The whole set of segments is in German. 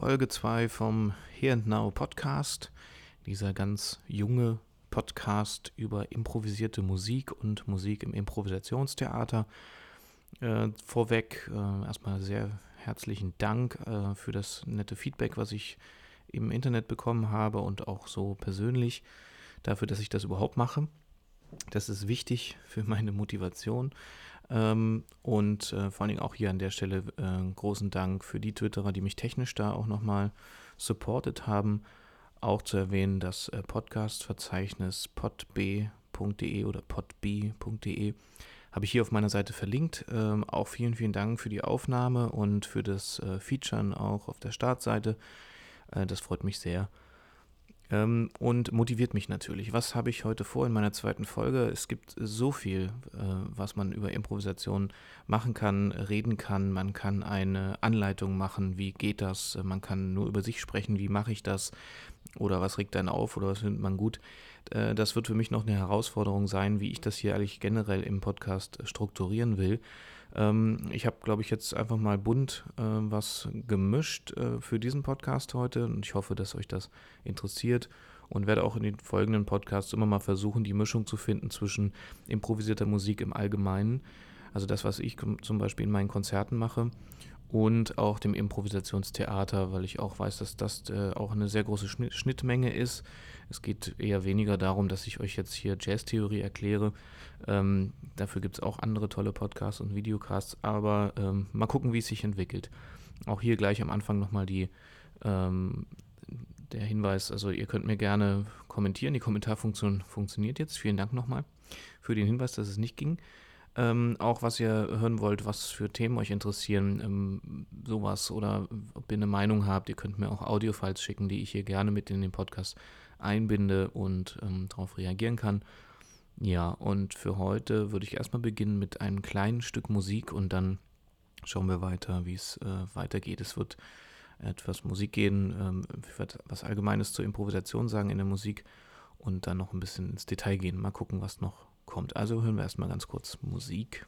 Folge 2 vom Here and Now Podcast. Dieser ganz junge Podcast über improvisierte Musik und Musik im Improvisationstheater. Äh, vorweg äh, erstmal sehr herzlichen Dank äh, für das nette Feedback, was ich im Internet bekommen habe und auch so persönlich dafür, dass ich das überhaupt mache. Das ist wichtig für meine Motivation. Ähm, und äh, vor allen Dingen auch hier an der Stelle äh, großen Dank für die Twitterer, die mich technisch da auch nochmal supportet haben. Auch zu erwähnen, das äh, Podcast-Verzeichnis podb.de oder podb.de habe ich hier auf meiner Seite verlinkt. Ähm, auch vielen, vielen Dank für die Aufnahme und für das äh, Featuren auch auf der Startseite. Äh, das freut mich sehr ähm, und motiviert mich natürlich. Was habe ich heute vor in meiner zweiten Folge? Es gibt so viel, äh, was man über Improvisation machen kann, reden kann. Man kann eine Anleitung machen, wie geht das? Man kann nur über sich sprechen, wie mache ich das? Oder was regt einen auf oder was findet man gut? Äh, das wird für mich noch eine Herausforderung sein, wie ich das hier eigentlich generell im Podcast strukturieren will. Ähm, ich habe, glaube ich, jetzt einfach mal bunt äh, was gemischt äh, für diesen Podcast heute. Und ich hoffe, dass euch das interessiert. Und werde auch in den folgenden Podcasts immer mal versuchen, die Mischung zu finden zwischen improvisierter Musik im Allgemeinen, also das, was ich zum Beispiel in meinen Konzerten mache, und auch dem Improvisationstheater, weil ich auch weiß, dass das äh, auch eine sehr große Schnittmenge ist. Es geht eher weniger darum, dass ich euch jetzt hier Jazztheorie erkläre. Ähm, dafür gibt es auch andere tolle Podcasts und Videocasts, aber ähm, mal gucken, wie es sich entwickelt. Auch hier gleich am Anfang nochmal die, ähm, der Hinweis, also ihr könnt mir gerne kommentieren. Die Kommentarfunktion funktioniert jetzt. Vielen Dank nochmal für den Hinweis, dass es nicht ging. Ähm, auch was ihr hören wollt, was für Themen euch interessieren, ähm, sowas oder ob ihr eine Meinung habt, ihr könnt mir auch Audiofiles schicken, die ich hier gerne mit in den Podcast einbinde und ähm, darauf reagieren kann. Ja, und für heute würde ich erstmal beginnen mit einem kleinen Stück Musik und dann schauen wir weiter, wie es äh, weitergeht. Es wird etwas Musik gehen, ähm, ich was Allgemeines zur Improvisation sagen in der Musik und dann noch ein bisschen ins Detail gehen. Mal gucken, was noch kommt. Also hören wir erstmal ganz kurz Musik.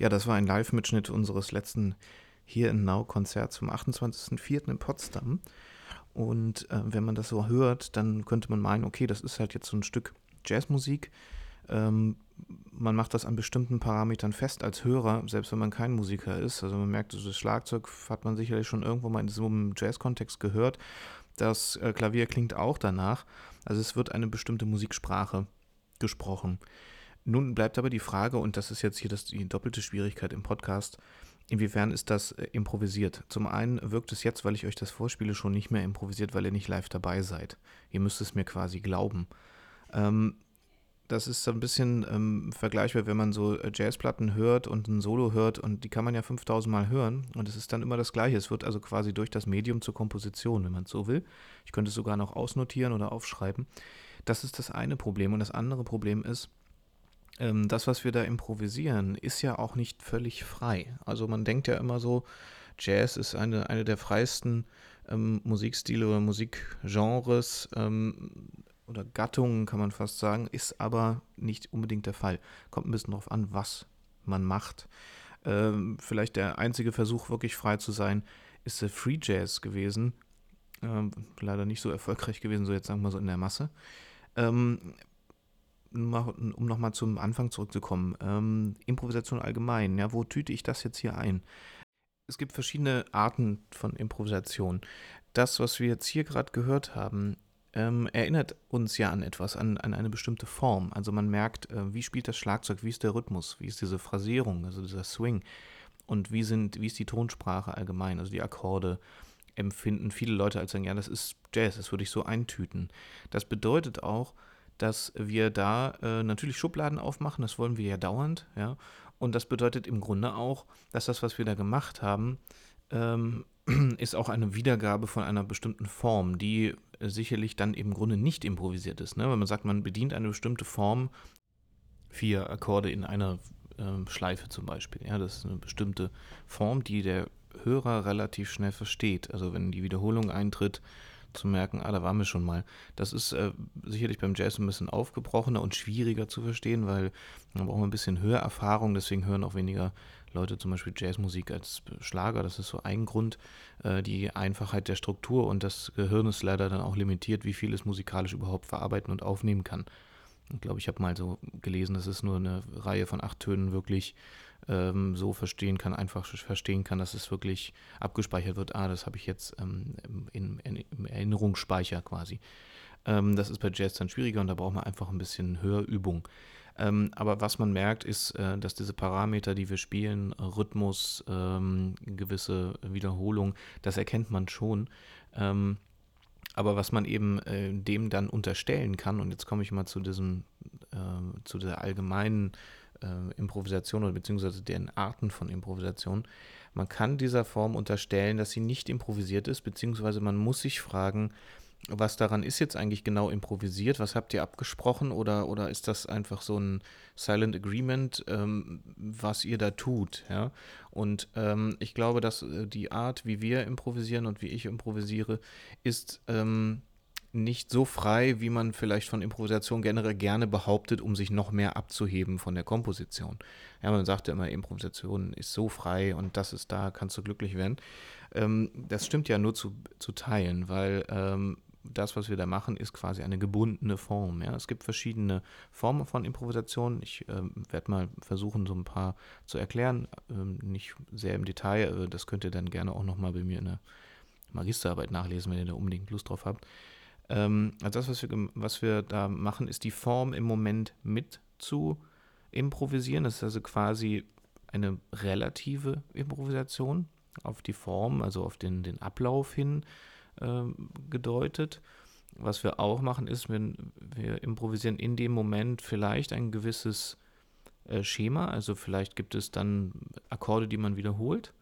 Ja, das war ein Live-Mitschnitt unseres letzten Here and Now-Konzerts zum 28.04. in Potsdam. Und äh, wenn man das so hört, dann könnte man meinen, okay, das ist halt jetzt so ein Stück Jazzmusik. Ähm, man macht das an bestimmten Parametern fest als Hörer, selbst wenn man kein Musiker ist. Also man merkt, das Schlagzeug hat man sicherlich schon irgendwo mal in so einem Jazz-Kontext gehört. Das äh, Klavier klingt auch danach. Also es wird eine bestimmte Musiksprache gesprochen. Nun bleibt aber die Frage, und das ist jetzt hier das, die doppelte Schwierigkeit im Podcast, inwiefern ist das äh, improvisiert? Zum einen wirkt es jetzt, weil ich euch das vorspiele, schon nicht mehr improvisiert, weil ihr nicht live dabei seid. Ihr müsst es mir quasi glauben. Ähm, das ist so ein bisschen ähm, vergleichbar, wenn man so äh, Jazzplatten hört und ein Solo hört und die kann man ja 5000 Mal hören und es ist dann immer das Gleiche. Es wird also quasi durch das Medium zur Komposition, wenn man es so will. Ich könnte es sogar noch ausnotieren oder aufschreiben. Das ist das eine Problem und das andere Problem ist, ähm, das, was wir da improvisieren, ist ja auch nicht völlig frei. Also man denkt ja immer so, Jazz ist eine, eine der freiesten ähm, Musikstile oder Musikgenres ähm, oder Gattungen, kann man fast sagen, ist aber nicht unbedingt der Fall. Kommt ein bisschen darauf an, was man macht. Ähm, vielleicht der einzige Versuch, wirklich frei zu sein, ist der Free Jazz gewesen. Ähm, leider nicht so erfolgreich gewesen, so jetzt sagen wir so in der Masse. Um nochmal zum Anfang zurückzukommen. Ähm, Improvisation allgemein, ja, wo tüte ich das jetzt hier ein? Es gibt verschiedene Arten von Improvisation. Das, was wir jetzt hier gerade gehört haben, ähm, erinnert uns ja an etwas, an, an eine bestimmte Form. Also man merkt, äh, wie spielt das Schlagzeug, wie ist der Rhythmus, wie ist diese Phrasierung, also dieser Swing und wie, sind, wie ist die Tonsprache allgemein, also die Akkorde empfinden viele Leute als sagen, ja, das ist Jazz, das würde ich so eintüten. Das bedeutet auch, dass wir da äh, natürlich Schubladen aufmachen, das wollen wir ja dauernd, ja. Und das bedeutet im Grunde auch, dass das, was wir da gemacht haben, ähm, ist auch eine Wiedergabe von einer bestimmten Form, die sicherlich dann im Grunde nicht improvisiert ist. Ne? Wenn man sagt, man bedient eine bestimmte Form, vier Akkorde in einer äh, Schleife zum Beispiel, ja, das ist eine bestimmte Form, die der Hörer relativ schnell versteht. Also wenn die Wiederholung eintritt, zu merken, ah, da waren wir schon mal. Das ist äh, sicherlich beim Jazz ein bisschen aufgebrochener und schwieriger zu verstehen, weil man braucht ein bisschen Hörerfahrung, deswegen hören auch weniger Leute zum Beispiel Jazzmusik als Schlager. Das ist so ein Grund. Äh, die Einfachheit der Struktur und das Gehirn ist leider dann auch limitiert, wie viel es musikalisch überhaupt verarbeiten und aufnehmen kann. Ich glaube, ich habe mal so gelesen, dass es nur eine Reihe von acht Tönen wirklich ähm, so verstehen kann, einfach verstehen kann, dass es wirklich abgespeichert wird. Ah, das habe ich jetzt ähm, in, in, im Erinnerungsspeicher quasi. Ähm, das ist bei Jazz dann schwieriger und da braucht man einfach ein bisschen Hörübung. Ähm, aber was man merkt, ist, äh, dass diese Parameter, die wir spielen, Rhythmus, ähm, gewisse Wiederholung, das erkennt man schon. Aber was man eben äh, dem dann unterstellen kann, und jetzt komme ich mal zu diesem, äh, zu der allgemeinen äh, Improvisation oder beziehungsweise den Arten von Improvisation, man kann dieser Form unterstellen, dass sie nicht improvisiert ist, beziehungsweise man muss sich fragen, was daran ist jetzt eigentlich genau improvisiert? Was habt ihr abgesprochen oder, oder ist das einfach so ein Silent Agreement, ähm, was ihr da tut? Ja? Und ähm, ich glaube, dass äh, die Art, wie wir improvisieren und wie ich improvisiere, ist ähm, nicht so frei, wie man vielleicht von Improvisation generell gerne behauptet, um sich noch mehr abzuheben von der Komposition. Ja, man sagt ja immer, Improvisation ist so frei und das ist da, kannst du glücklich werden. Ähm, das stimmt ja nur zu, zu teilen, weil ähm, das, was wir da machen, ist quasi eine gebundene Form. Ja? Es gibt verschiedene Formen von Improvisation. Ich äh, werde mal versuchen, so ein paar zu erklären. Ähm, nicht sehr im Detail. Äh, das könnt ihr dann gerne auch nochmal bei mir in der Magisterarbeit nachlesen, wenn ihr da unbedingt Lust drauf habt. Ähm, also das, was wir, was wir da machen, ist die Form im Moment mit zu improvisieren. Das ist also quasi eine relative Improvisation auf die Form, also auf den, den Ablauf hin gedeutet. Was wir auch machen, ist, wenn wir improvisieren in dem Moment vielleicht ein gewisses äh, Schema. Also vielleicht gibt es dann Akkorde, die man wiederholt.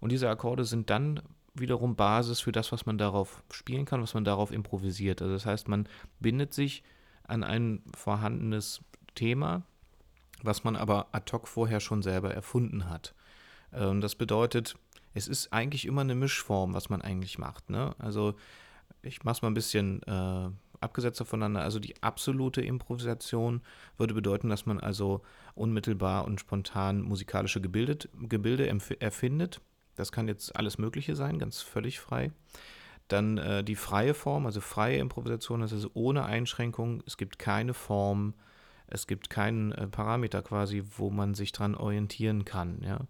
Und diese Akkorde sind dann wiederum Basis für das, was man darauf spielen kann, was man darauf improvisiert. Also das heißt, man bindet sich an ein vorhandenes Thema, was man aber ad hoc vorher schon selber erfunden hat. Ähm, das bedeutet, es ist eigentlich immer eine Mischform, was man eigentlich macht. Ne? Also ich mache es mal ein bisschen äh, abgesetzter voneinander. Also die absolute Improvisation würde bedeuten, dass man also unmittelbar und spontan musikalische Gebildet, Gebilde erfindet. Das kann jetzt alles Mögliche sein, ganz völlig frei. Dann äh, die freie Form, also freie Improvisation, das ist also ohne Einschränkung. Es gibt keine Form, es gibt keinen äh, Parameter quasi, wo man sich dran orientieren kann. Ja?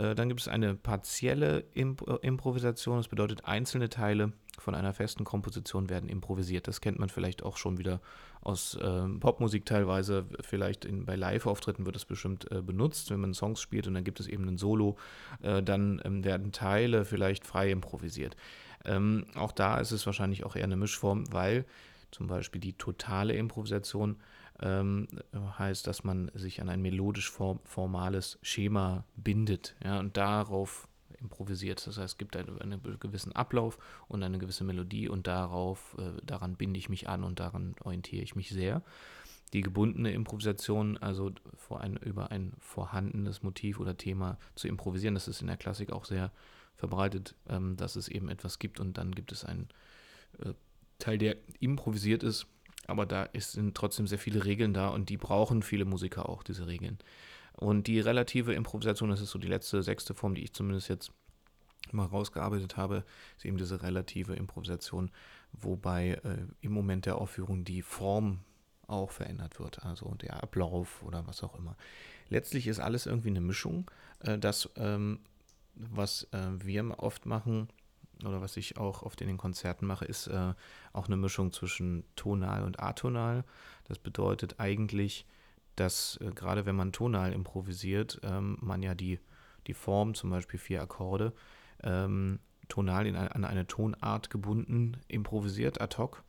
Äh, dann gibt es eine partielle äh, Improvisation. Das bedeutet, einzelne Teile von einer festen Komposition werden improvisiert. Das kennt man vielleicht auch schon wieder aus äh, Popmusik teilweise. Vielleicht in, bei Live-Auftritten wird es bestimmt äh, benutzt, wenn man Songs spielt und dann gibt es eben ein Solo. Äh, dann ähm, werden Teile vielleicht frei improvisiert. Ähm, auch da ist es wahrscheinlich auch eher eine Mischform, weil zum Beispiel die totale Improvisation ähm, heißt, dass man sich an ein melodisch formales Schema bindet ja, und darauf improvisiert. Das heißt, es gibt einen, einen gewissen Ablauf und eine gewisse Melodie und darauf, äh, daran binde ich mich an und daran orientiere ich mich sehr. Die gebundene Improvisation, also ein, über ein vorhandenes Motiv oder Thema zu improvisieren, das ist in der Klassik auch sehr verbreitet, ähm, dass es eben etwas gibt und dann gibt es einen äh, Teil, der improvisiert ist aber da ist, sind trotzdem sehr viele Regeln da und die brauchen viele Musiker auch, diese Regeln. Und die relative Improvisation, das ist so die letzte, sechste Form, die ich zumindest jetzt mal rausgearbeitet habe, ist eben diese relative Improvisation, wobei äh, im Moment der Aufführung die Form auch verändert wird, also der Ablauf oder was auch immer. Letztlich ist alles irgendwie eine Mischung. Äh, das, ähm, was äh, wir oft machen oder was ich auch oft in den Konzerten mache, ist äh, auch eine Mischung zwischen tonal und atonal. Das bedeutet eigentlich, dass äh, gerade wenn man tonal improvisiert, ähm, man ja die, die Form, zum Beispiel vier Akkorde, ähm, tonal in, an eine Tonart gebunden improvisiert ad hoc.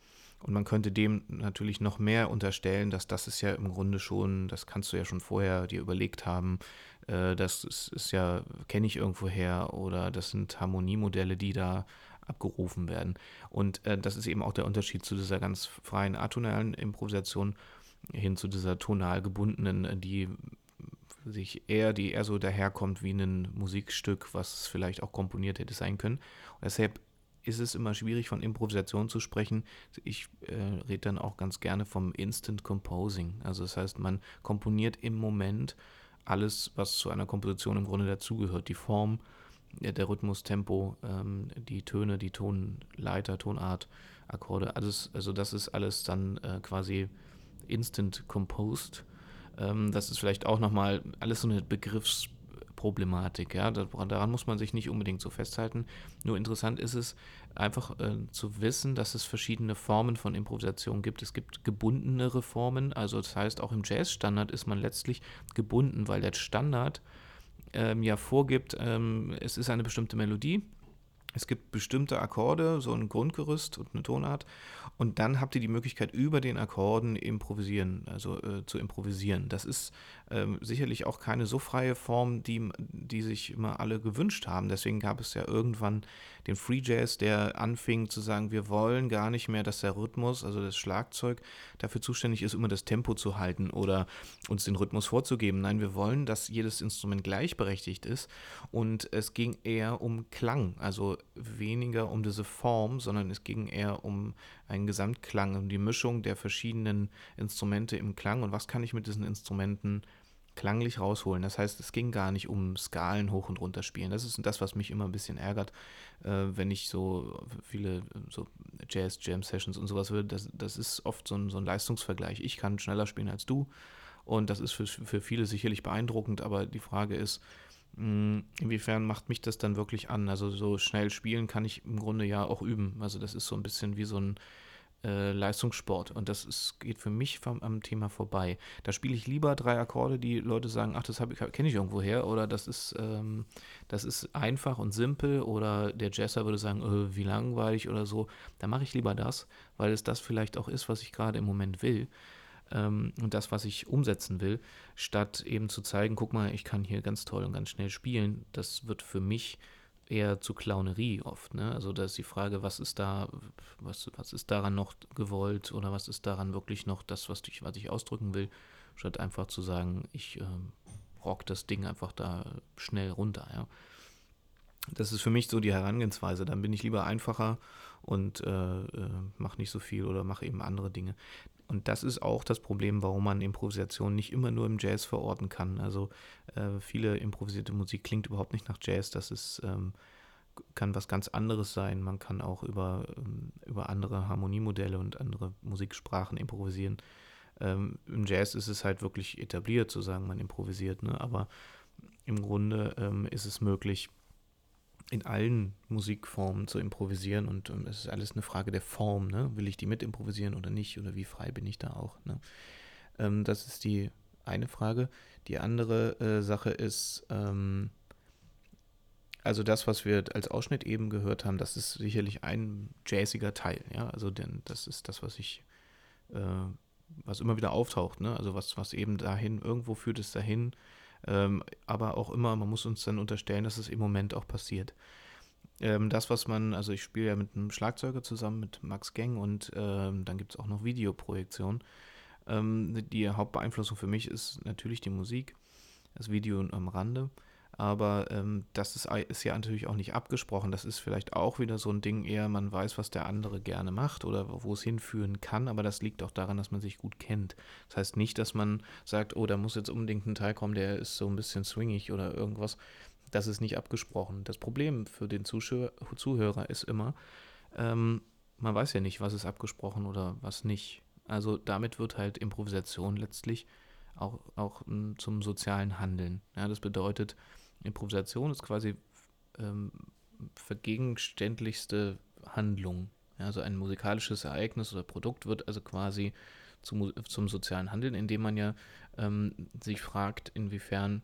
Und man könnte dem natürlich noch mehr unterstellen, dass das ist ja im Grunde schon, das kannst du ja schon vorher dir überlegt haben, äh, das ist, ist ja, kenne ich irgendwo her oder das sind Harmoniemodelle, die da abgerufen werden. Und äh, das ist eben auch der Unterschied zu dieser ganz freien atonalen Improvisation hin zu dieser tonal gebundenen, die sich eher, die eher so daherkommt wie ein Musikstück, was vielleicht auch komponiert hätte sein können. Und deshalb ist es immer schwierig, von Improvisation zu sprechen. Ich äh, rede dann auch ganz gerne vom Instant Composing. Also das heißt, man komponiert im Moment alles, was zu einer Komposition im Grunde dazugehört. Die Form, der Rhythmus, Tempo, ähm, die Töne, die Tonleiter, Tonart, Akkorde. Alles, also das ist alles dann äh, quasi instant composed. Ähm, das ist vielleicht auch nochmal alles so eine Begriffs- Problematik. Ja? Daran muss man sich nicht unbedingt so festhalten. Nur interessant ist es, einfach äh, zu wissen, dass es verschiedene Formen von Improvisation gibt. Es gibt gebundenere Formen, also das heißt, auch im Jazzstandard ist man letztlich gebunden, weil der Standard ähm, ja vorgibt, ähm, es ist eine bestimmte Melodie es gibt bestimmte Akkorde, so ein Grundgerüst und eine Tonart. Und dann habt ihr die Möglichkeit, über den Akkorden improvisieren, also äh, zu improvisieren. Das ist ähm, sicherlich auch keine so freie Form, die, die sich immer alle gewünscht haben. Deswegen gab es ja irgendwann den Free Jazz, der anfing zu sagen, wir wollen gar nicht mehr, dass der Rhythmus, also das Schlagzeug, dafür zuständig ist, immer das Tempo zu halten oder uns den Rhythmus vorzugeben. Nein, wir wollen, dass jedes Instrument gleichberechtigt ist. Und es ging eher um Klang, also weniger um diese Form, sondern es ging eher um einen Gesamtklang, um die Mischung der verschiedenen Instrumente im Klang und was kann ich mit diesen Instrumenten klanglich rausholen. Das heißt, es ging gar nicht um Skalen hoch und runter spielen. Das ist das, was mich immer ein bisschen ärgert, äh, wenn ich so viele so Jazz-Jam-Sessions und sowas will. Das, das ist oft so ein, so ein Leistungsvergleich. Ich kann schneller spielen als du und das ist für, für viele sicherlich beeindruckend, aber die Frage ist, hm, Inwiefern macht mich das dann wirklich an? Also so schnell spielen kann ich im Grunde ja auch üben. Also das ist so ein bisschen wie so ein äh, Leistungssport und das ist, geht für mich vom, am Thema vorbei. Da spiele ich lieber drei Akkorde, die Leute sagen, ach, das kenne ich irgendwo her oder das ist, ähm, das ist einfach und simpel oder der Jazzer würde sagen, äh, wie langweilig oder so. Da mache ich lieber das, weil es das vielleicht auch ist, was ich gerade im Moment will ähm, und das, was ich umsetzen will, statt eben zu zeigen, guck mal, ich kann hier ganz toll und ganz schnell spielen. Das wird für mich eher zu Clownerie oft. Ne? Also da ist die Frage, was ist da, was, was ist daran noch gewollt oder was ist daran wirklich noch das, was ich, was ich ausdrücken will, statt einfach zu sagen, ich äh, rock das Ding einfach da schnell runter. Ja? Das ist für mich so die Herangehensweise. Dann bin ich lieber einfacher und äh, äh, mache nicht so viel oder mache eben andere Dinge. Und das ist auch das Problem, warum man Improvisation nicht immer nur im Jazz verorten kann. Also äh, viele improvisierte Musik klingt überhaupt nicht nach Jazz. Das ist, ähm, kann was ganz anderes sein. Man kann auch über, ähm, über andere Harmoniemodelle und andere Musiksprachen improvisieren. Ähm, Im Jazz ist es halt wirklich etabliert zu sagen, man improvisiert. Ne? Aber im Grunde ähm, ist es möglich, in allen Musikformen zu improvisieren und ähm, es ist alles eine Frage der Form, ne? Will ich die mit improvisieren oder nicht oder wie frei bin ich da auch, ne? ähm, das ist die eine Frage. Die andere äh, Sache ist, ähm, also das, was wir als Ausschnitt eben gehört haben, das ist sicherlich ein jazziger Teil, ja, also denn das ist das, was ich, äh, was immer wieder auftaucht, ne? Also was, was eben dahin, irgendwo führt es dahin, ähm, aber auch immer, man muss uns dann unterstellen, dass es im Moment auch passiert. Ähm, das, was man, also ich spiele ja mit einem Schlagzeuger zusammen, mit Max Geng und ähm, dann gibt es auch noch Videoprojektion. Ähm, die Hauptbeeinflussung für mich ist natürlich die Musik, das Video am Rande. Aber ähm, das ist, ist, ja natürlich auch nicht abgesprochen. Das ist vielleicht auch wieder so ein Ding, eher man weiß, was der andere gerne macht oder wo es hinführen kann, aber das liegt auch daran, dass man sich gut kennt. Das heißt nicht, dass man sagt, oh, da muss jetzt unbedingt ein Teil kommen, der ist so ein bisschen swingig oder irgendwas. Das ist nicht abgesprochen. Das Problem für den Zuschauer, Zuhörer ist immer, ähm, man weiß ja nicht, was ist abgesprochen oder was nicht. Also damit wird halt Improvisation letztlich auch, auch hm, zum sozialen Handeln. Ja, das bedeutet, Improvisation ist quasi ähm, vergegenständlichste Handlung. Ja, also ein musikalisches Ereignis oder Produkt wird also quasi zum, zum sozialen Handeln, indem man ja ähm, sich fragt, inwiefern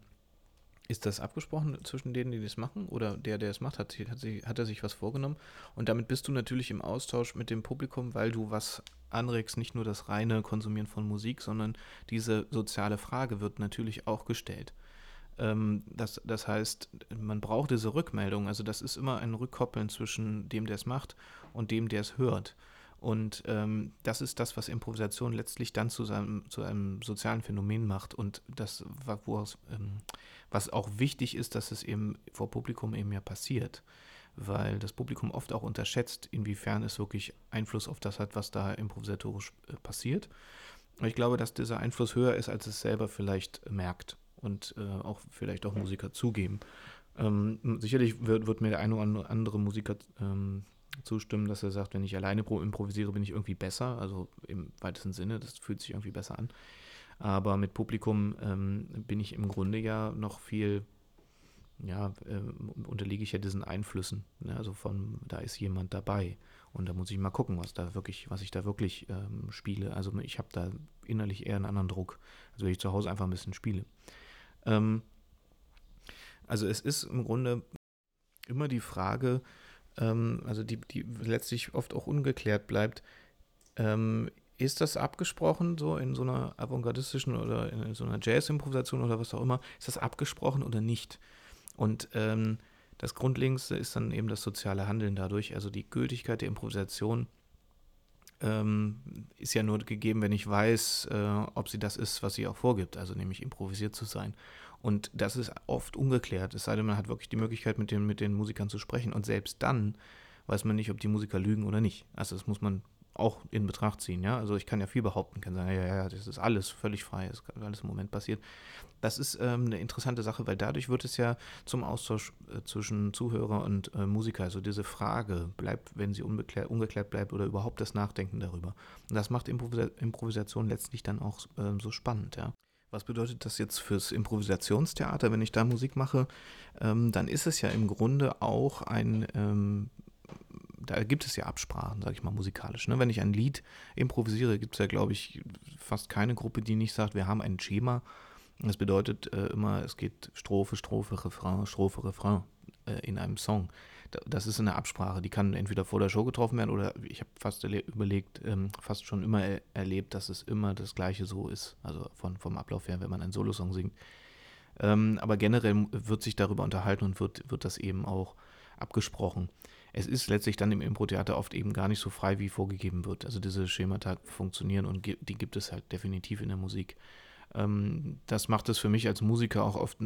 ist das abgesprochen zwischen denen, die das machen? Oder der, der es macht, hat, hat, hat er sich was vorgenommen? Und damit bist du natürlich im Austausch mit dem Publikum, weil du was anregst, nicht nur das reine Konsumieren von Musik, sondern diese soziale Frage wird natürlich auch gestellt. Ähm, das, das heißt, man braucht diese Rückmeldung. Also das ist immer ein Rückkoppeln zwischen dem, der es macht und dem, der es hört. Und ähm, das ist das, was Improvisation letztlich dann zu, seinem, zu einem sozialen Phänomen macht und das, woraus, ähm, was auch wichtig ist, dass es eben vor Publikum eben ja passiert, weil das Publikum oft auch unterschätzt, inwiefern es wirklich Einfluss auf das hat, was da improvisatorisch äh, passiert. Ich glaube, dass dieser Einfluss höher ist, als es selber vielleicht merkt und äh, auch vielleicht auch Musiker zugeben. Ähm, sicherlich wird, wird, mir der eine oder andere Musiker ähm, zustimmen, dass er sagt, wenn ich alleine improvisiere, bin ich irgendwie besser. Also im weitesten Sinne, das fühlt sich irgendwie besser an. Aber mit Publikum ähm, bin ich im Grunde ja noch viel, ja, äh, unterliege ich ja diesen Einflüssen. Ne? Also von, da ist jemand dabei. Und da muss ich mal gucken, was da wirklich, was ich da wirklich ähm, spiele. Also ich habe da innerlich eher einen anderen Druck, als wenn ich zu Hause einfach ein bisschen spiele. Ähm, also es ist im Grunde immer die Frage, ähm, also die, die letztlich oft auch ungeklärt bleibt, ähm, ist das abgesprochen, so in so einer avantgardistischen oder in so einer Jazz-Improvisation oder was auch immer, ist das abgesprochen oder nicht? Und ähm, das Grundlegendste ist dann eben das soziale Handeln dadurch, also die Gültigkeit der Improvisation ähm, ist ja nur gegeben, wenn ich weiß, äh, ob sie das ist, was sie auch vorgibt, also nämlich improvisiert zu sein. Und das ist oft ungeklärt, es sei denn, man hat wirklich die Möglichkeit, mit den, mit den Musikern zu sprechen. Und selbst dann weiß man nicht, ob die Musiker lügen oder nicht. Also das muss man auch in Betracht ziehen, ja. Also ich kann ja viel behaupten, kann sagen, ja, ja, das ist alles völlig frei, das ist alles im Moment passiert. Das ist ähm, eine interessante Sache, weil dadurch wird es ja zum Austausch äh, zwischen Zuhörer und äh, Musiker. Also diese Frage bleibt, wenn sie ungeklärt, ungeklärt bleibt oder überhaupt das Nachdenken darüber. Und das macht Improvisa Improvisation letztlich dann auch ähm, so spannend, ja. Was bedeutet das jetzt fürs Improvisationstheater, wenn ich da Musik mache? Ähm, dann ist es ja im Grunde auch ein, ähm, da gibt es ja Absprachen, sage ich mal, musikalisch. Ne? Wenn ich ein Lied improvisiere, gibt es ja, glaube ich, fast keine Gruppe, die nicht sagt, wir haben ein Schema. Das bedeutet äh, immer, es geht Strophe, Strophe, Refrain, Strophe, Refrain äh, in einem Song das ist eine Absprache, die kann entweder vor der Show getroffen werden oder ich habe fast überlegt, ähm, fast schon immer er erlebt, dass es immer das Gleiche so ist. Also von, vom Ablauf her, wenn man einen Solosong singt. Ähm, aber generell wird sich darüber unterhalten und wird, wird das eben auch abgesprochen. Es ist letztlich dann im Impro-Theater oft eben gar nicht so frei, wie vorgegeben wird. Also diese Schemata funktionieren und die gibt es halt definitiv in der Musik. Ähm, das macht es für mich als Musiker auch oft,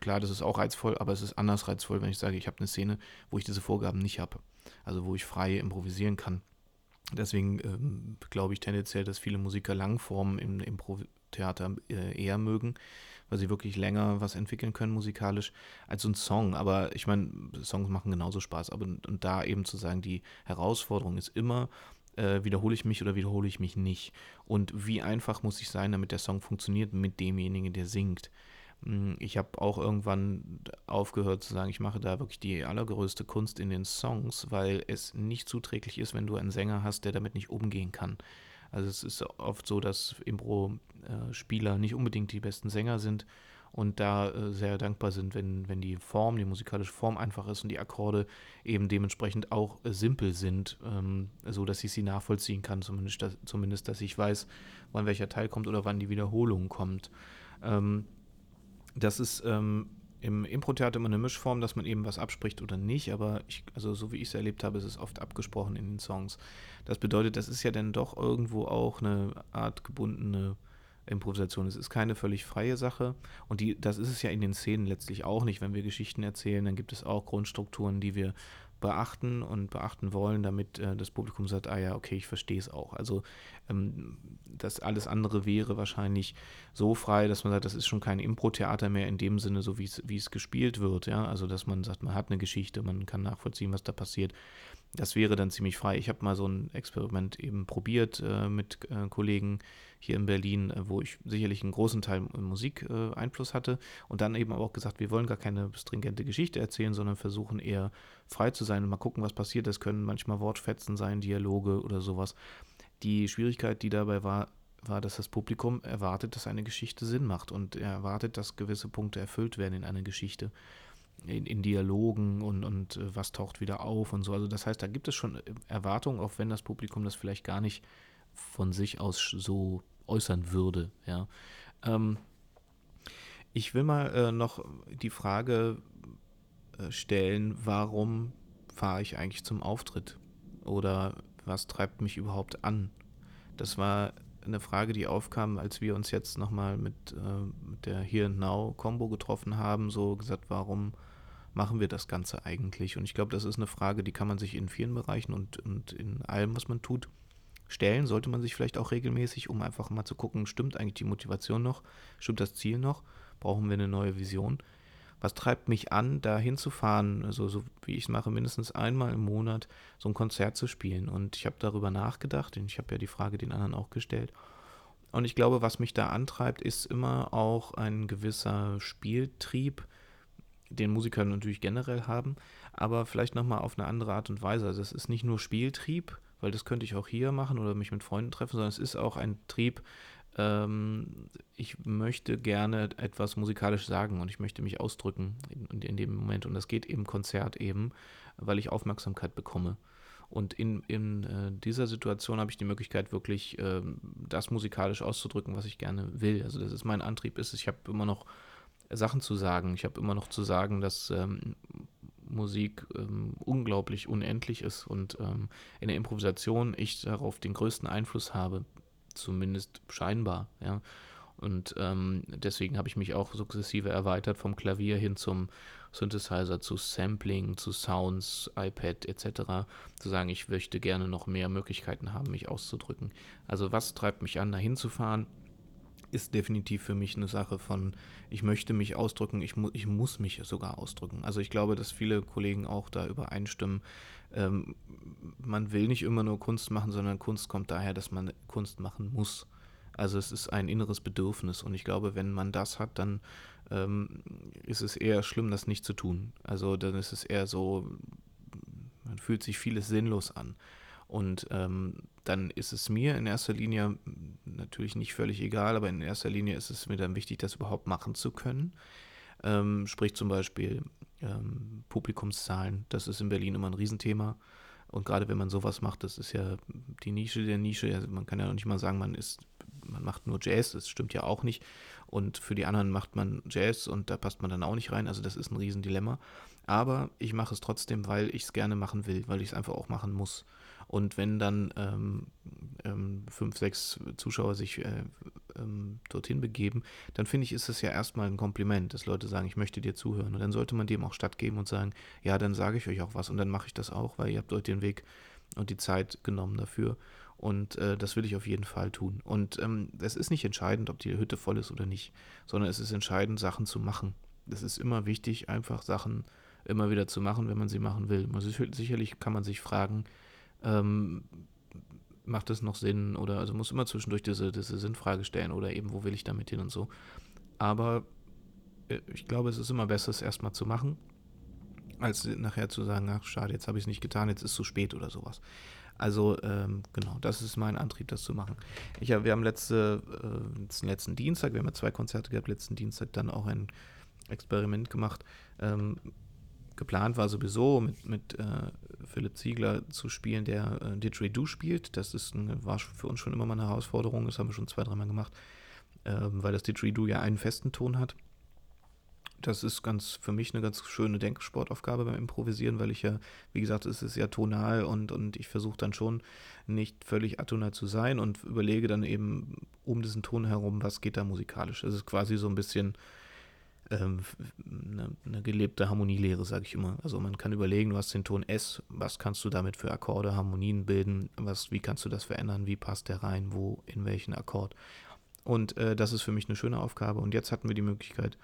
klar, das ist auch reizvoll, aber es ist anders reizvoll, wenn ich sage, ich habe eine Szene, wo ich diese Vorgaben nicht habe. Also wo ich frei improvisieren kann. Deswegen ähm, glaube ich tendenziell, dass viele Musiker Langformen im Impro-Theater äh, eher mögen, weil sie wirklich länger was entwickeln können musikalisch als so ein Song. Aber ich meine, Songs machen genauso Spaß. Aber und da eben zu sagen, die Herausforderung ist immer, äh, wiederhole ich mich oder wiederhole ich mich nicht? Und wie einfach muss ich sein, damit der Song funktioniert mit demjenigen, der singt? Hm, ich habe auch irgendwann aufgehört zu sagen, ich mache da wirklich die allergrößte Kunst in den Songs, weil es nicht zuträglich ist, wenn du einen Sänger hast, der damit nicht umgehen kann. Also es ist oft so, dass Impro-Spieler nicht unbedingt die besten Sänger sind und da äh, sehr dankbar sind, wenn, wenn die Form, die musikalische Form einfach ist und die Akkorde eben dementsprechend auch äh, simpel sind, ähm, so dass ich sie nachvollziehen kann, zumindest, dass, zumindest, dass ich weiß, wann welcher Teil kommt oder wann die Wiederholung kommt. Ähm, das ist ähm, im Impro-Theater immer eine Mischform, dass man eben was abspricht oder nicht, aber ich, also so wie ich es erlebt habe, ist es oft abgesprochen in den Songs. Das bedeutet, das ist ja dann doch irgendwo auch eine Art gebundene Improvisation. Es ist keine völlig freie Sache und die, das ist es ja in den Szenen letztlich auch nicht. Wenn wir Geschichten erzählen, dann gibt es auch Grundstrukturen, die wir beachten und beachten wollen, damit äh, das Publikum sagt, ah ja, okay, ich verstehe es auch. Also ähm, das alles andere wäre wahrscheinlich so frei, dass man sagt, das ist schon kein Impro-Theater mehr in dem Sinne, so wie es gespielt wird, ja. Also dass man sagt, man hat eine Geschichte, man kann nachvollziehen, was da passiert. Das wäre dann ziemlich frei. Ich habe mal so ein Experiment eben probiert äh, mit äh, Kollegen hier in Berlin, äh, wo ich sicherlich einen großen Teil Musik äh, Einfluss hatte und dann eben auch gesagt, wir wollen gar keine stringente Geschichte erzählen, sondern versuchen eher frei zu sein und mal gucken, was passiert. Das können manchmal Wortfetzen sein, Dialoge oder sowas. Die Schwierigkeit, die dabei war, war, dass das Publikum erwartet, dass eine Geschichte Sinn macht und er erwartet, dass gewisse Punkte erfüllt werden in einer Geschichte in, in Dialogen und, und äh, was taucht wieder auf und so. Also das heißt, da gibt es schon äh, Erwartungen, auch wenn das Publikum das vielleicht gar nicht von sich aus so äußern würde. Ja. Ähm, ich will mal äh, noch die Frage äh, stellen, warum fahre ich eigentlich zum Auftritt? Oder was treibt mich überhaupt an? Das war eine Frage, die aufkam, als wir uns jetzt nochmal mit, äh, mit der Here and Now Combo getroffen haben, so gesagt, warum machen wir das Ganze eigentlich? Und ich glaube, das ist eine Frage, die kann man sich in vielen Bereichen und, und in allem, was man tut, stellen. Sollte man sich vielleicht auch regelmäßig, um einfach mal zu gucken, stimmt eigentlich die Motivation noch? Stimmt das Ziel noch? Brauchen wir eine neue Vision? Was treibt mich an, da hinzufahren, also so wie ich es mache, mindestens einmal im Monat so ein Konzert zu spielen? Und ich habe darüber nachgedacht, und ich habe ja die Frage den anderen auch gestellt. Und ich glaube, was mich da antreibt, ist immer auch ein gewisser Spieltrieb, den Musiker natürlich generell haben, aber vielleicht nochmal auf eine andere Art und Weise. Also es ist nicht nur Spieltrieb, weil das könnte ich auch hier machen oder mich mit Freunden treffen, sondern es ist auch ein Trieb, ähm, ich möchte gerne etwas musikalisch sagen und ich möchte mich ausdrücken in, in, dem Moment. Und das geht im Konzert eben, weil ich Aufmerksamkeit bekomme. Und in, in äh, dieser Situation habe ich die Möglichkeit, wirklich äh, das musikalisch auszudrücken, was ich gerne will. Also das ist mein Antrieb, ist ich habe immer noch Sachen zu sagen. Ich habe immer noch zu sagen, dass ähm, Musik ähm, unglaublich unendlich ist und ähm, in der Improvisation ich darauf den größten Einfluss habe, zumindest scheinbar, ja. Und ähm, deswegen habe ich mich auch sukzessive erweitert vom Klavier hin zum Synthesizer, zu Sampling, zu Sounds, iPad etc. Zu sagen, ich möchte gerne noch mehr Möglichkeiten haben, mich auszudrücken. Also was treibt mich an, da hinzufahren? Ist definitiv für mich eine Sache von, ich möchte mich ausdrücken, ich, mu ich muss mich sogar ausdrücken. Also ich glaube, dass viele Kollegen auch da übereinstimmen. Ähm, man will nicht immer nur Kunst machen, sondern Kunst kommt daher, dass man Kunst machen muss. Also es ist ein inneres Bedürfnis und ich glaube, wenn man das hat, dann ähm, ist es eher schlimm, das nicht zu tun. Also dann ist es eher so, man fühlt sich vieles sinnlos an. Und ähm, dann ist es mir in erster Linie natürlich nicht völlig egal, aber in erster Linie ist es mir dann wichtig, das überhaupt machen zu können. Ähm, sprich zum Beispiel ähm, Publikumszahlen, das ist in Berlin immer ein Riesenthema. Und gerade wenn man sowas macht, das ist ja die Nische der Nische. Also man kann ja noch nicht mal sagen, man ist, man macht nur Jazz, das stimmt ja auch nicht. Und für die anderen macht man Jazz und da passt man dann auch nicht rein. Also das ist ein Riesendilemma. Aber ich mache es trotzdem, weil ich es gerne machen will, weil ich es einfach auch machen muss. Und wenn dann ähm, ähm, fünf, sechs Zuschauer sich äh, ähm, dorthin begeben, dann finde ich, ist es ja erstmal ein Kompliment, dass Leute sagen, ich möchte dir zuhören. Und dann sollte man dem auch stattgeben und sagen, ja, dann sage ich euch auch was und dann mache ich das auch, weil ihr habt euch den Weg und die Zeit genommen dafür. Und äh, das will ich auf jeden Fall tun. Und ähm, es ist nicht entscheidend, ob die Hütte voll ist oder nicht, sondern es ist entscheidend, Sachen zu machen. Es ist immer wichtig, einfach Sachen immer wieder zu machen, wenn man sie machen will. Also sicherlich kann man sich fragen, ähm, macht es noch Sinn oder also muss immer zwischendurch diese, diese Sinnfrage stellen oder eben, wo will ich damit hin und so. Aber äh, ich glaube, es ist immer besser, es erstmal zu machen, als nachher zu sagen, ach schade, jetzt habe ich es nicht getan, jetzt ist es zu spät oder sowas. Also ähm, genau, das ist mein Antrieb, das zu machen. Ich wir haben letzte, äh, letzten Dienstag, wir haben ja zwei Konzerte gehabt, letzten Dienstag dann auch ein Experiment gemacht. Ähm, geplant war sowieso mit, mit äh, Philipp Ziegler zu spielen, der äh, Didgeridoo spielt. Das ist ein, war für uns schon immer mal eine Herausforderung, das haben wir schon zwei, dreimal gemacht, äh, weil das Didgeridoo ja einen festen Ton hat. das ist ganz für mich eine ganz schöne Denksportaufgabe beim Improvisieren, weil ich ja, wie gesagt, es ist ja tonal und, und ich versuche dann schon nicht völlig atonal zu sein und überlege dann eben um diesen Ton herum, was geht da musikalisch. Es ist quasi so ein bisschen ähm, eine, eine, gelebte Harmonielehre, sage ich immer. Also man kann überlegen, du hast den Ton S, was kannst du damit für Akkorde, Harmonien bilden, was, wie kannst du das verändern, wie passt der rein, wo, in welchen Akkord. Und äh, das ist für mich eine schöne Aufgabe. Und jetzt hatten wir die Möglichkeit,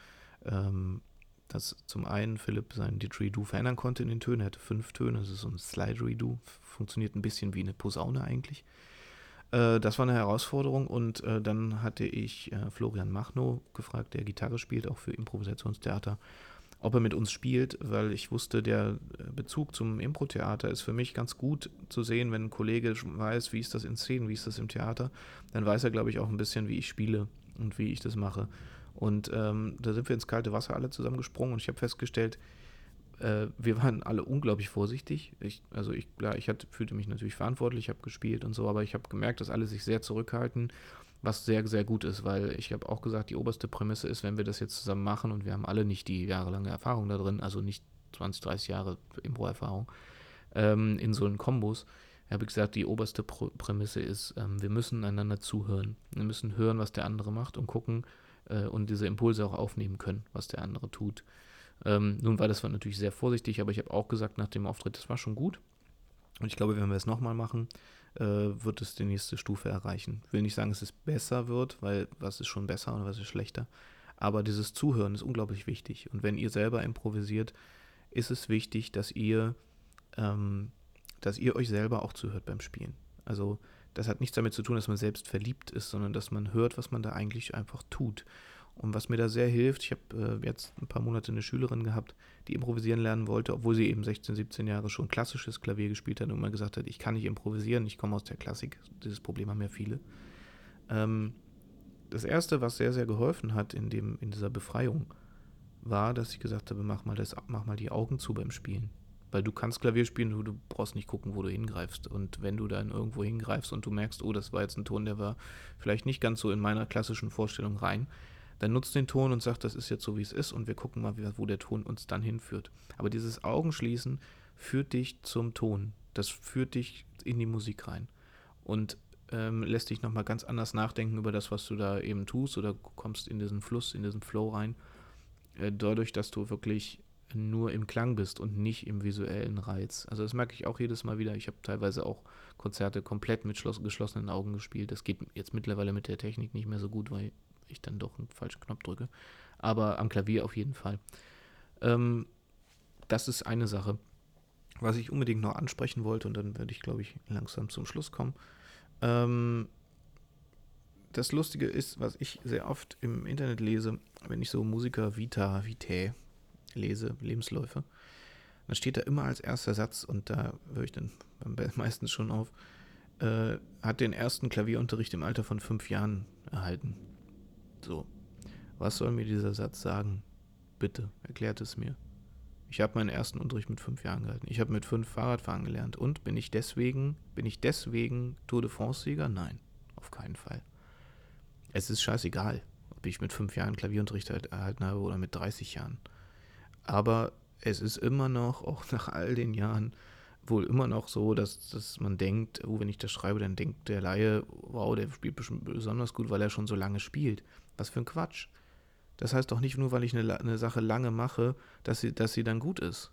ähm, dass zum einen Philipp sein Didgeridoo verändern konnte in den Tönen. Er hatte fünf Töne, das ist so ein Slide-Redo, funktioniert ein bisschen wie eine Posaune eigentlich. Äh, das war eine Herausforderung und äh, dann hatte ich äh, Florian Machno gefragt, der Gitarre spielt, auch für Improvisationstheater, ob er mit uns spielt, weil ich wusste, der äh, Bezug zum Impro-Theater ist für mich ganz gut zu sehen, wenn ein Kollege weiß, wie ist das in Szenen, wie ist das im Theater, dann weiß er, glaube ich, auch ein bisschen, wie ich spiele und wie ich das mache. Und ähm, da sind wir ins kalte Wasser alle zusammengesprungen und ich habe festgestellt, äh, wir waren alle unglaublich vorsichtig. Ich, also ich, klar, ich hatte, fühlte mich natürlich verantwortlich, habe gespielt und so, aber ich habe gemerkt, dass alle sich sehr zurückhalten, was sehr, sehr gut ist, weil ich habe auch gesagt, die oberste Prämisse ist, wenn wir das jetzt zusammen machen und wir haben alle nicht die jahrelange Erfahrung da drin, also nicht 20, 30 Jahre Impro-Erfahrung ähm, in so einen Kombos, habe ich gesagt, die oberste Prämisse ist, ähm, wir müssen einander zuhören. Wir müssen hören, was der andere macht und gucken, äh, und diese Impulse auch aufnehmen können, was der andere tut. Ähm, nun war das natürlich sehr vorsichtig, aber ich habe auch gesagt nach dem Auftritt, das war schon gut. Und ich glaube, wenn wir es nochmal machen, äh, wird es die nächste Stufe erreichen. Ich will nicht sagen, dass es besser wird, weil was ist schon besser und was ist schlechter. Aber dieses Zuhören ist unglaublich wichtig. Und wenn ihr selber improvisiert, ist es wichtig, dass ihr, ähm, dass ihr euch selber auch zuhört beim Spielen. Also das hat nichts damit zu tun, dass man selbst verliebt ist, sondern dass man hört, was man da eigentlich einfach tut. Und was mir da sehr hilft, ich habe äh, jetzt ein paar Monate eine Schülerin gehabt, die improvisieren lernen wollte, obwohl sie eben 16, 17 Jahre schon klassisches Klavier gespielt hat und immer gesagt hat, ich kann nicht improvisieren, ich komme aus der Klassik. Dieses Problem haben ja viele. Ähm, das Erste, was sehr, sehr geholfen hat in, dem, in dieser Befreiung, war, dass ich gesagt habe, mach mal, das, mach mal die Augen zu beim Spielen. Weil du kannst Klavier spielen, du, du brauchst nicht gucken, wo du hingreifst. Und wenn du dann irgendwo hingreifst und du merkst, oh, das war jetzt ein Ton, der war vielleicht nicht ganz so in meiner klassischen Vorstellung rein, dann nutzt den Ton und sagt, das ist jetzt so, wie es ist und wir gucken mal, wo der Ton uns dann hinführt. Aber dieses Augenschließen führt dich zum Ton. Das führt dich in die Musik rein und ähm, lässt dich nochmal ganz anders nachdenken über das, was du da eben tust oder kommst in diesen Fluss, in diesen Flow rein. Äh, dadurch, dass du wirklich nur im Klang bist und nicht im visuellen Reiz. Also das merke ich auch jedes Mal wieder. Ich habe teilweise auch Konzerte komplett mit geschlossenen Augen gespielt. Das geht jetzt mittlerweile mit der Technik nicht mehr so gut, weil ich dann doch einen falschen Knopf drücke. Aber am Klavier auf jeden Fall. Ähm, das ist eine Sache. Was ich unbedingt noch ansprechen wollte, und dann werde ich, glaube ich, langsam zum Schluss kommen. Ähm, das Lustige ist, was ich sehr oft im Internet lese, wenn ich so Musiker Vita, Vitae lese, Lebensläufe, dann steht da immer als erster Satz, und da höre ich dann meistens schon auf, äh, hat den ersten Klavierunterricht im Alter von fünf Jahren erhalten. So, was soll mir dieser Satz sagen? Bitte, erklärt es mir. Ich habe meinen ersten Unterricht mit fünf Jahren gehalten. Ich habe mit fünf Fahrradfahren gelernt. Und bin ich deswegen, bin ich deswegen Tour de France-Sieger? Nein, auf keinen Fall. Es ist scheißegal, ob ich mit fünf Jahren Klavierunterricht erhalten habe oder mit 30 Jahren. Aber es ist immer noch, auch nach all den Jahren, wohl immer noch so, dass, dass man denkt, oh, wenn ich das schreibe, dann denkt der Laie, wow, der spielt bestimmt besonders gut, weil er schon so lange spielt. Was für ein Quatsch. Das heißt doch nicht nur, weil ich eine, eine Sache lange mache, dass sie, dass sie dann gut ist.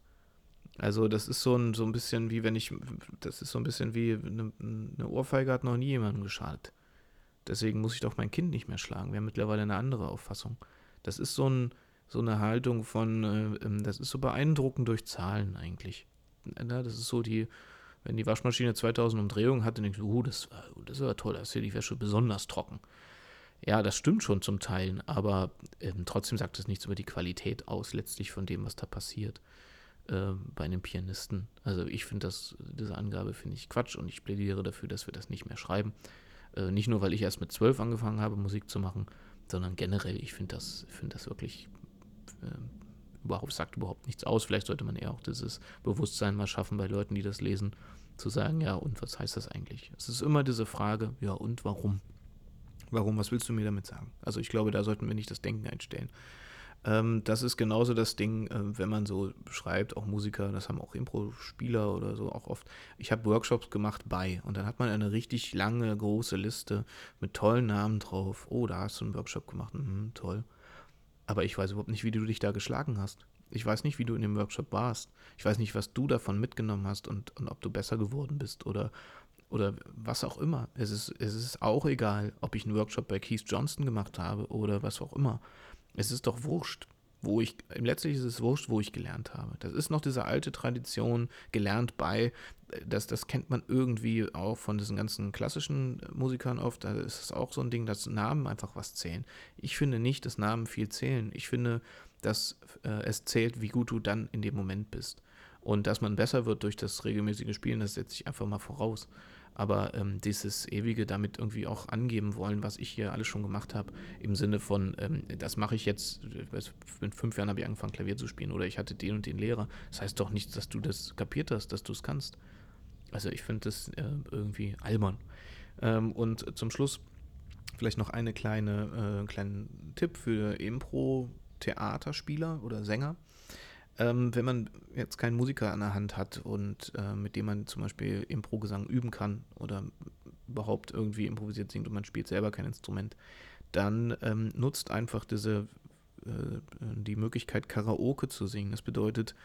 Also das ist so ein, so ein bisschen wie wenn ich, das ist so ein bisschen wie eine, eine Ohrfeige hat noch nie jemandem geschadet. Deswegen muss ich doch mein Kind nicht mehr schlagen. Wir haben mittlerweile eine andere Auffassung. Das ist so ein, so eine Haltung von, äh, ähm, das ist so beeindruckend durch Zahlen eigentlich. Das ist so die, wenn die Waschmaschine 2000 Umdrehungen hat, dann denkst du, uh, das, das ist aber toll, da ist hier die Wäsche besonders trocken. Ja, das stimmt schon zum Teil, aber ähm, trotzdem sagt es nichts über die Qualität aus, letztlich von dem, was da passiert äh, bei einem Pianisten. Also ich finde das, diese Angabe finde ich Quatsch und ich plädiere dafür, dass wir das nicht mehr schreiben. Äh, nicht nur, weil ich erst mit zwölf angefangen habe, Musik zu machen, sondern generell, ich finde das, find das wirklich äh, überhaupt, sagt überhaupt nichts aus. Vielleicht sollte man eher auch dieses Bewusstsein mal schaffen bei Leuten, die das lesen, zu sagen, ja, und was heißt das eigentlich? Es ist immer diese Frage, ja, und warum? Warum, was willst du mir damit sagen? Also ich glaube, da sollten wir nicht das Denken einstellen. Ähm, das ist genauso das Ding, äh, wenn man so schreibt, auch Musiker, das haben auch Impro-Spieler oder so auch oft. Ich habe Workshops gemacht bei und dann hat man eine richtig lange, große Liste mit tollen Namen drauf. Oh, da hast du einen Workshop gemacht. Mhm, toll. Aber ich weiß überhaupt nicht, wie du dich da geschlagen hast. Ich weiß nicht, wie du in dem Workshop warst. Ich weiß nicht, was du davon mitgenommen hast und, und ob du besser geworden bist oder, oder was auch immer. Es ist, es ist auch egal, ob ich einen Workshop bei Keith Johnston gemacht habe oder was auch immer. Es ist doch wurscht, wo ich, letztlich ist es wurscht, wo ich gelernt habe. Das ist noch diese alte Tradition, gelernt bei, das, das kennt man irgendwie auch von diesen ganzen klassischen Musikern oft. Da ist es auch so ein Ding, dass Namen einfach was zählen. Ich finde nicht, dass Namen viel zählen. Ich finde, dass äh, es zählt, wie gut du dann in dem Moment bist. Und dass man besser wird durch das regelmäßige Spielen, das setze ich einfach mal voraus. Aber ähm, dieses ewige damit irgendwie auch angeben wollen, was ich hier alles schon gemacht habe, im Sinne von, ähm, das mache ich jetzt, mit fünf Jahren habe ich angefangen, Klavier zu spielen oder ich hatte den und den Lehrer. Das heißt doch nicht, dass du das kapiert hast, dass du es kannst. Also ich finde das äh, irgendwie albern. Ähm, und zum Schluss vielleicht noch eine kleine, äh, kleinen Tipp für Impro-Theaterspieler oder Sänger. Ähm, wenn man jetzt keinen Musiker an der Hand hat und äh, mit dem man zum Beispiel Impro-Gesang üben kann oder überhaupt irgendwie improvisiert singt und man spielt selber kein Instrument, dann ähm, nutzt einfach diese äh, die Möglichkeit Karaoke zu singen. Das bedeutet,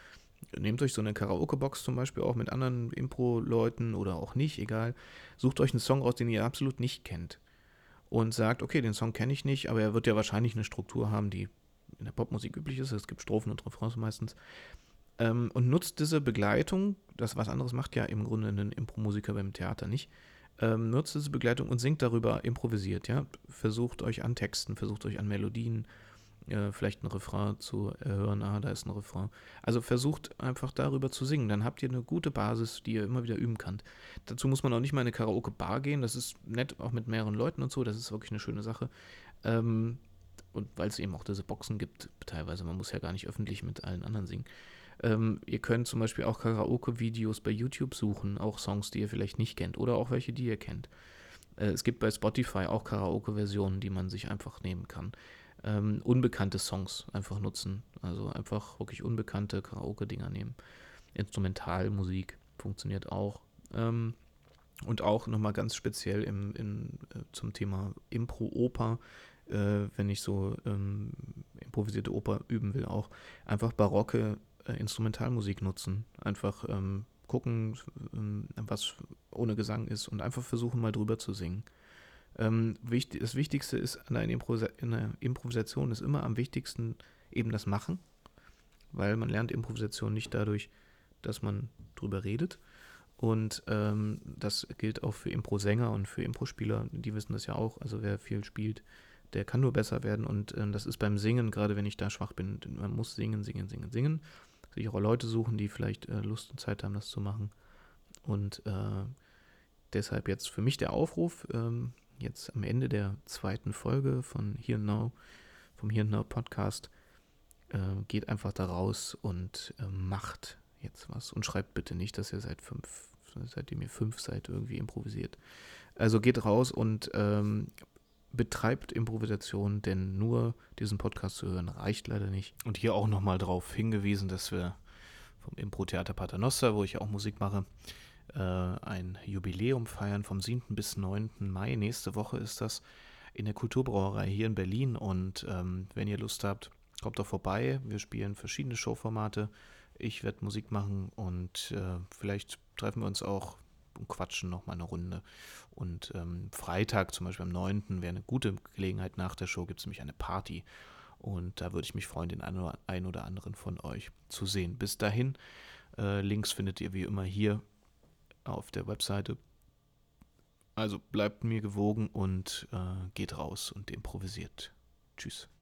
nehmt euch so eine Karaoke-Box zum Beispiel auch mit anderen Impro-Leuten oder auch nicht, egal. Sucht euch einen Song aus, den ihr absolut nicht kennt und sagt, okay, den Song kenne ich nicht, aber er wird ja wahrscheinlich eine Struktur haben, die in der Popmusik üblich ist. Es gibt Strophen und Refrains meistens. Ähm, und nutzt diese Begleitung, das was anderes macht ja im Grunde ein Impro-Musiker beim Theater nicht, ähm, nutzt diese Begleitung und singt darüber improvisiert, ja. Versucht euch an Texten, versucht euch an Melodien, äh, vielleicht ein Refrain zu hören, ah, da ist ein Refrain. Also versucht einfach darüber zu singen, dann habt ihr eine gute Basis, die ihr immer wieder üben könnt. Dazu muss man auch nicht mal in eine Karaoke-Bar gehen, das ist nett, auch mit mehreren Leuten und so, das ist wirklich eine schöne Sache. Ähm, und weil es eben auch diese Boxen gibt, teilweise, man muss ja gar nicht öffentlich mit allen anderen singen. Ähm, ihr könnt zum Beispiel auch Karaoke-Videos bei YouTube suchen, auch Songs, die ihr vielleicht nicht kennt oder auch welche, die ihr kennt. Äh, es gibt bei Spotify auch Karaoke-Versionen, die man sich einfach nehmen kann. Ähm, unbekannte Songs einfach nutzen, also einfach wirklich unbekannte Karaoke-Dinger nehmen. Instrumentalmusik funktioniert auch. Ähm, und auch nochmal ganz speziell im, in, äh, zum Thema Impro-Oper äh, wenn ich so ähm, improvisierte Oper üben will, auch einfach barocke äh, Instrumentalmusik nutzen. Einfach ähm, gucken, ähm, was ohne Gesang ist und einfach versuchen, mal drüber zu singen. Ähm, wichtig, das Wichtigste ist an einer, Improvisa in einer Improvisation ist immer am wichtigsten eben das Machen, weil man lernt Improvisation nicht dadurch, dass man drüber redet. Und ähm, das gilt auch für Impro-Sänger und für Impro-Spieler, die wissen das ja auch. Also wer viel spielt, der kann nur besser werden und äh, das ist beim Singen, gerade wenn ich da schwach bin, man muss singen, singen, singen, singen. Sich auch Leute suchen, die vielleicht äh, Lust und Zeit haben, das zu machen. Und äh, deshalb jetzt für mich der Aufruf, ähm, jetzt am Ende der zweiten Folge von Here Now, vom Here Now Podcast, äh, geht einfach da raus und äh, macht jetzt was und schreibt bitte nicht, dass ihr seit fünf, seitdem ihr fünf seid, irgendwie improvisiert. Also geht raus und ähm, betreibt Improvisation, denn nur diesen Podcast zu hören reicht leider nicht. Und hier auch nochmal darauf hingewiesen, dass wir vom Impro-Theater Paternoster, wo ich auch Musik mache, äh, ein Jubiläum feiern vom 7. bis 9. Mai. Nächste Woche ist das in der Kulturbrauerei hier in Berlin. Und ähm, wenn ihr Lust habt, kommt doch vorbei. Wir spielen verschiedene Showformate. Ich werde Musik machen und äh, vielleicht treffen wir uns auch und quatschen noch mal eine Runde. Und ähm, Freitag, zum Beispiel am 9. wäre eine gute Gelegenheit. Nach der Show gibt es nämlich eine Party. Und da würde ich mich freuen, den einen oder anderen von euch zu sehen. Bis dahin, äh, Links findet ihr wie immer hier auf der Webseite. Also bleibt mir gewogen und äh, geht raus und improvisiert. Tschüss.